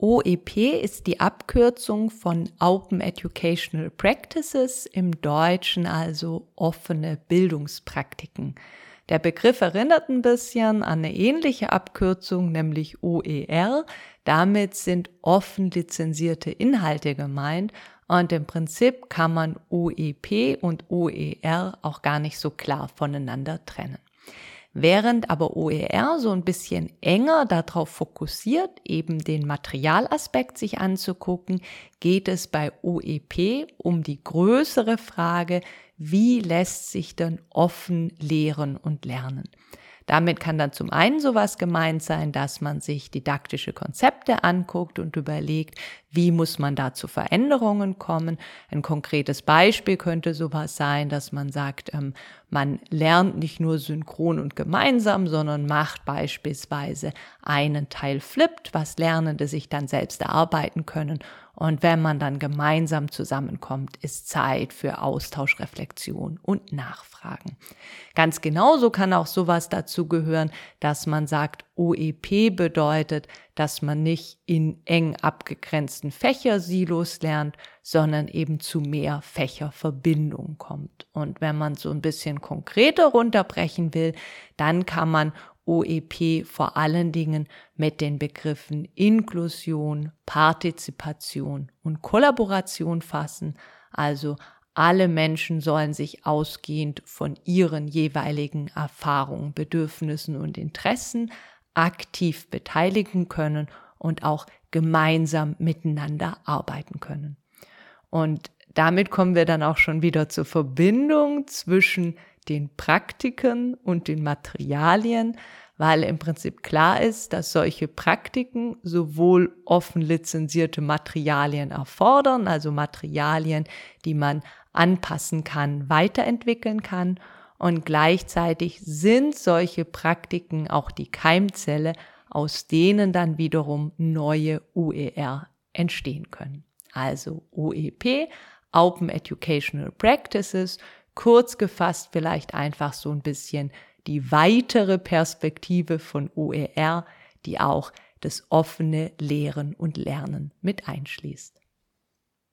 OEP ist die Abkürzung von Open Educational Practices, im Deutschen also offene Bildungspraktiken. Der Begriff erinnert ein bisschen an eine ähnliche Abkürzung, nämlich OER. Damit sind offen lizenzierte Inhalte gemeint und im Prinzip kann man OEP und OER auch gar nicht so klar voneinander trennen. Während aber OER so ein bisschen enger darauf fokussiert, eben den Materialaspekt sich anzugucken, geht es bei OEP um die größere Frage, wie lässt sich denn offen lehren und lernen. Damit kann dann zum einen sowas gemeint sein, dass man sich didaktische Konzepte anguckt und überlegt, wie muss man da zu Veränderungen kommen. Ein konkretes Beispiel könnte sowas sein, dass man sagt, ähm, man lernt nicht nur synchron und gemeinsam, sondern macht beispielsweise einen Teil flippt, was Lernende sich dann selbst erarbeiten können und wenn man dann gemeinsam zusammenkommt, ist Zeit für Austausch, Reflexion und Nachfragen. Ganz genauso kann auch sowas dazu gehören, dass man sagt, OEP bedeutet, dass man nicht in eng abgegrenzten Fächersilos lernt, sondern eben zu mehr Fächerverbindung kommt. Und wenn man so ein bisschen konkreter runterbrechen will, dann kann man OEP vor allen Dingen mit den Begriffen Inklusion, Partizipation und Kollaboration fassen. Also alle Menschen sollen sich ausgehend von ihren jeweiligen Erfahrungen, Bedürfnissen und Interessen aktiv beteiligen können und auch gemeinsam miteinander arbeiten können. Und damit kommen wir dann auch schon wieder zur Verbindung zwischen den Praktiken und den Materialien, weil im Prinzip klar ist, dass solche Praktiken sowohl offen lizenzierte Materialien erfordern, also Materialien, die man anpassen kann, weiterentwickeln kann, und gleichzeitig sind solche Praktiken auch die Keimzelle, aus denen dann wiederum neue UER entstehen können. Also OEP, Open Educational Practices, kurz gefasst vielleicht einfach so ein bisschen die weitere Perspektive von OER, die auch das offene Lehren und Lernen mit einschließt.